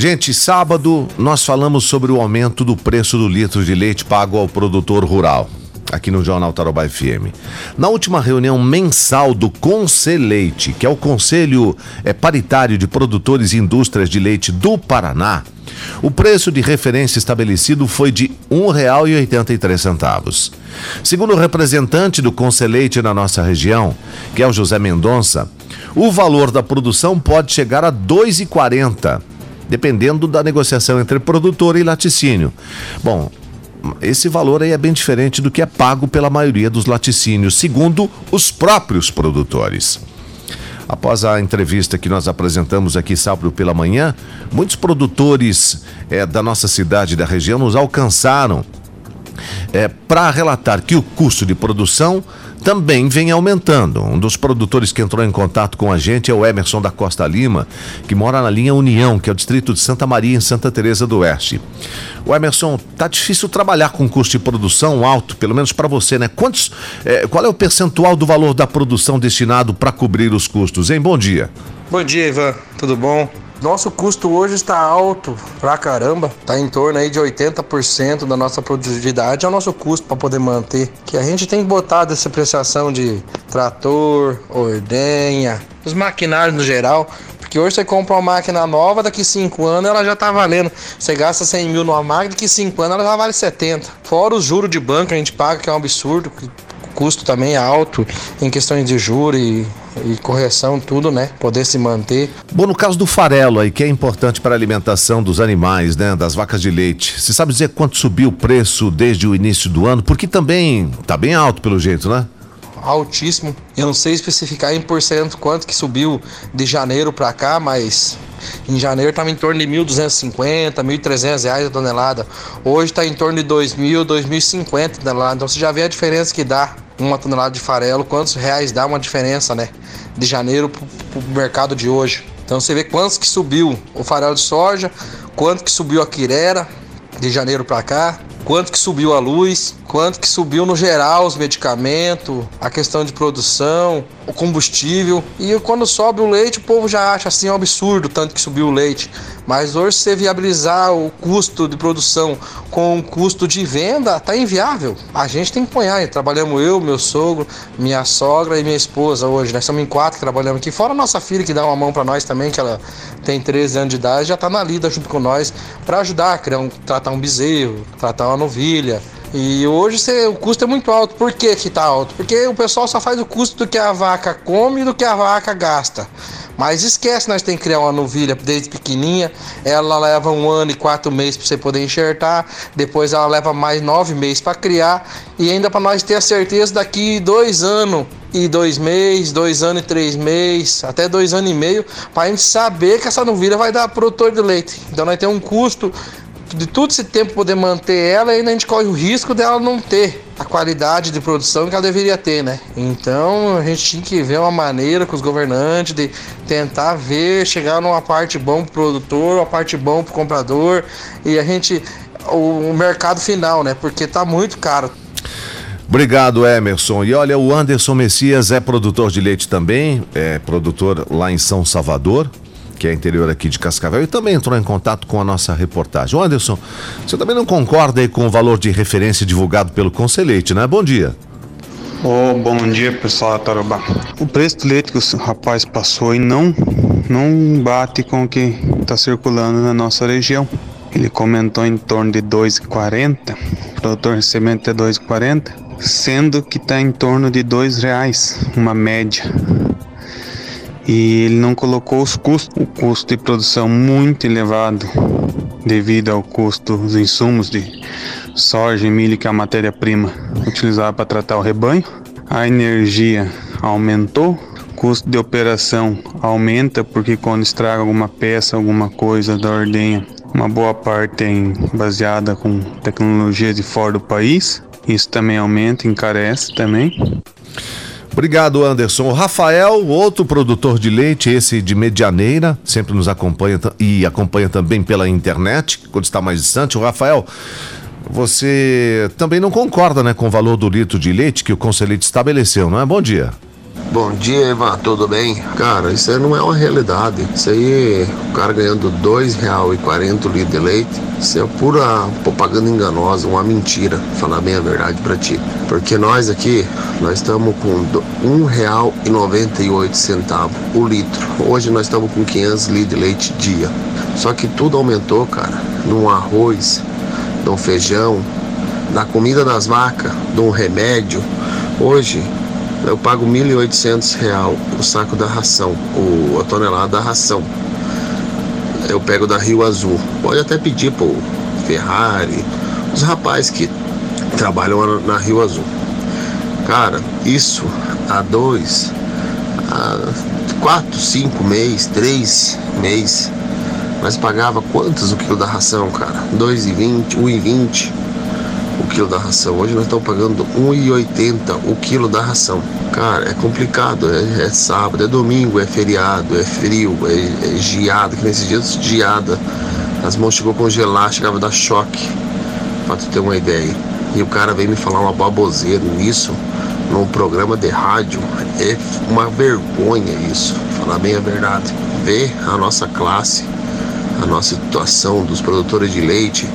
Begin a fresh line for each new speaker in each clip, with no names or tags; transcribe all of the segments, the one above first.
Gente, sábado nós falamos sobre o aumento do preço do litro de leite pago ao produtor rural, aqui no Jornal Tarobá FM. Na última reunião mensal do Conselheite, que é o Conselho é, Paritário de Produtores e Indústrias de Leite do Paraná, o preço de referência estabelecido foi de R$ 1,83. Segundo o representante do Conselheite na nossa região, que é o José Mendonça, o valor da produção pode chegar a R$ 2,40 dependendo da negociação entre produtor e laticínio. Bom, esse valor aí é bem diferente do que é pago pela maioria dos laticínios, segundo os próprios produtores. Após a entrevista que nós apresentamos aqui sábado pela manhã, muitos produtores é, da nossa cidade e da região nos alcançaram é, para relatar que o custo de produção também vem aumentando. Um dos produtores que entrou em contato com a gente é o Emerson da Costa Lima, que mora na linha União, que é o distrito de Santa Maria, em Santa Teresa do Oeste. O Emerson, tá difícil trabalhar com custo de produção alto, pelo menos para você, né? Quantos, é, qual é o percentual do valor da produção destinado para cobrir os custos, hein? Bom dia.
Bom dia, Ivan. Tudo bom? Nosso custo hoje está alto pra caramba, tá em torno aí de 80% da nossa produtividade é o nosso custo para poder manter. Que a gente tem que botar dessa apreciação de trator, ordenha, os maquinários no geral, porque hoje você compra uma máquina nova, daqui 5 anos ela já tá valendo. Você gasta 100 mil numa máquina, daqui 5 anos ela já vale 70. Fora os juros de banco que a gente paga, que é um absurdo, o custo também é alto em questões de juros e e correção, tudo, né? Poder se manter.
Bom, no caso do farelo aí, que é importante para a alimentação dos animais, né? Das vacas de leite. Você sabe dizer quanto subiu o preço desde o início do ano? Porque também tá bem alto pelo jeito, né?
Altíssimo. Eu não sei especificar em porcento quanto que subiu de janeiro para cá, mas em janeiro estava em torno de 1.250, 1.300 reais a tonelada. Hoje está em torno de 2.000, 2.050 tonelada. Então você já vê a diferença que dá uma tonelada de farelo, quantos reais dá uma diferença, né? De janeiro para o mercado de hoje. Então você vê quantos que subiu o farelo de soja, quanto que subiu a quirera de janeiro para cá, quanto que subiu a luz, quanto que subiu no geral os medicamentos, a questão de produção, o combustível. E quando sobe o leite, o povo já acha assim um absurdo tanto que subiu o leite. Mas hoje você viabilizar o custo de produção com o custo de venda, tá inviável. A gente tem que apoiar. Trabalhamos eu, meu sogro, minha sogra e minha esposa hoje. Nós somos em quatro que trabalhamos aqui. Fora a nossa filha que dá uma mão para nós também, que ela tem 13 anos de idade, já tá na lida junto com nós para ajudar a criar um, tratar um bezerro, tratar uma novilha. E hoje o custo é muito alto. Por que que tá alto? Porque o pessoal só faz o custo do que a vaca come e do que a vaca gasta. Mas esquece, nós temos que criar uma novilha desde pequenininha. Ela leva um ano e quatro meses para você poder enxertar. Depois ela leva mais nove meses para criar. E ainda para nós ter a certeza daqui dois anos e dois meses, dois anos e três meses, até dois anos e meio, para a gente saber que essa novilha vai dar produtor de leite. Então nós temos um custo de todo esse tempo poder manter ela, ainda a gente corre o risco dela não ter a qualidade de produção que ela deveria ter, né? Então a gente tinha que ver uma maneira com os governantes de tentar ver, chegar numa parte bom pro produtor, uma parte bom pro comprador e a gente o, o mercado final, né? Porque tá muito caro.
Obrigado, Emerson. E olha, o Anderson Messias é produtor de leite também, é produtor lá em São Salvador que é interior aqui de Cascavel, e também entrou em contato com a nossa reportagem. Anderson, você também não concorda aí com o valor de referência divulgado pelo Conselheite, né? Bom dia.
Oh, bom dia, pessoal da. O preço do leite que o rapaz passou e não, não bate com o que está circulando na nossa região. Ele comentou em torno de 2,40, o produtor recebendo é 2,40, sendo que está em torno de R$ reais, uma média e ele não colocou os custos, o custo de produção muito elevado devido ao custo dos insumos de soja milho, que é a matéria-prima utilizada para tratar o rebanho. A energia aumentou, o custo de operação aumenta porque quando estraga alguma peça, alguma coisa da ordenha, uma boa parte é baseada com tecnologia de fora do país. Isso também aumenta, encarece também.
Obrigado, Anderson. O Rafael, outro produtor de leite, esse de Medianeira, sempre nos acompanha e acompanha também pela internet, quando está mais distante. O Rafael, você também não concorda né, com o valor do litro de leite que o Conselheiro estabeleceu, não é? Bom dia.
Bom dia, Eva, tudo bem? Cara, isso aí não é uma realidade. Isso aí, o cara ganhando R$ 2,40 o litro de leite, isso é pura propaganda enganosa, uma mentira, falar bem a verdade para ti. Porque nós aqui, nós estamos com R$ 1,98 o litro. Hoje nós estamos com 500 litros de leite dia. Só que tudo aumentou, cara. Num arroz, num feijão, da comida das vacas, de um remédio. Hoje eu pago R$ 1.800 o saco da ração, o, a tonelada da ração. Eu pego da Rio Azul. Pode até pedir pro Ferrari, os rapazes que trabalham na Rio Azul. Cara, isso há dois, há quatro, cinco meses, três meses, nós pagava quantos o quilo da ração, cara? 2,20, 1,20 o quilo da ração. Hoje nós estamos pagando 1,80 o quilo da ração. Cara, é complicado. É, é, sábado, é domingo, é feriado, é frio, é, é geada, que nesses dias geada. As mãos chegou a congelar, chegava a dar choque. Pra tu ter uma ideia. E o cara vem me falar uma baboseira nisso, num programa de rádio. É uma vergonha isso. Falar bem a verdade. Ver a nossa classe, a nossa situação dos produtores de leite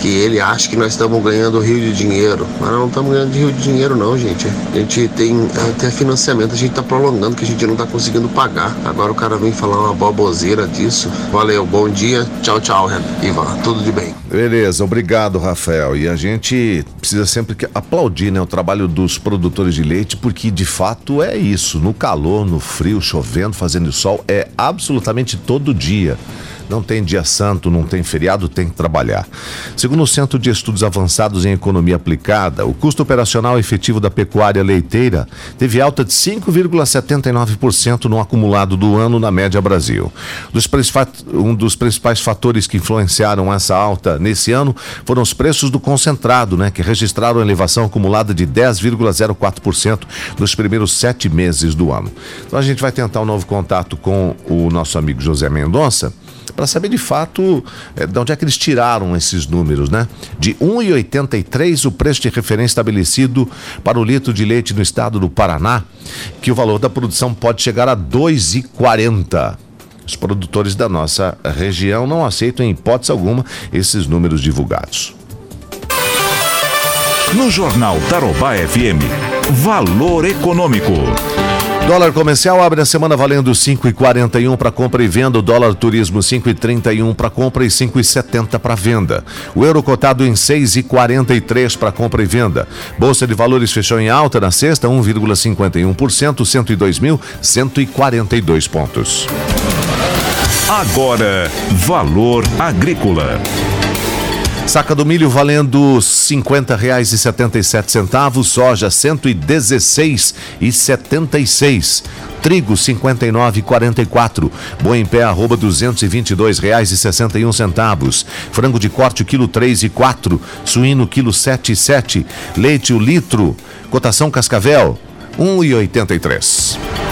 que ele acha que nós estamos ganhando rio de dinheiro. Mas não estamos ganhando rio de dinheiro não, gente. A gente tem até financiamento, a gente está prolongando que a gente não está conseguindo pagar. Agora o cara vem falar uma boboseira disso. Valeu, bom dia. Tchau, tchau, Ivan. Tudo de bem.
Beleza, obrigado, Rafael. E a gente precisa sempre aplaudir né, o trabalho dos produtores de leite, porque de fato é isso. No calor, no frio, chovendo, fazendo sol, é absolutamente todo dia. Não tem dia santo, não tem feriado, tem que trabalhar. Segundo o Centro de Estudos Avançados em Economia Aplicada, o custo operacional efetivo da pecuária leiteira teve alta de 5,79% no acumulado do ano na média Brasil. Um dos principais fatores que influenciaram essa alta nesse ano foram os preços do concentrado, né, que registraram elevação acumulada de 10,04% nos primeiros sete meses do ano. Então a gente vai tentar um novo contato com o nosso amigo José Mendonça para saber de fato é, de onde é que eles tiraram esses números, né? De 1,83 o preço de referência estabelecido para o litro de leite no estado do Paraná, que o valor da produção pode chegar a 2,40. Os produtores da nossa região não aceitam em hipótese alguma esses números divulgados.
No Jornal Tarobá FM, Valor Econômico.
Dólar comercial abre a semana valendo 5,41 para compra e venda. O dólar turismo 5,31 para compra e 5,70 para venda. O euro cotado em 6,43 para compra e venda. Bolsa de Valores fechou em alta na sexta, 1,51%, 102.142 pontos.
Agora, Valor Agrícola.
Saca do milho valendo R$ 50,77, soja R$ 116,76, trigo R$ 59,44, boi em pé arroba R$ 222,61, frango de corte quilo três e quatro, suíno quilo sete e sete, leite o litro, cotação cascavel 1,83.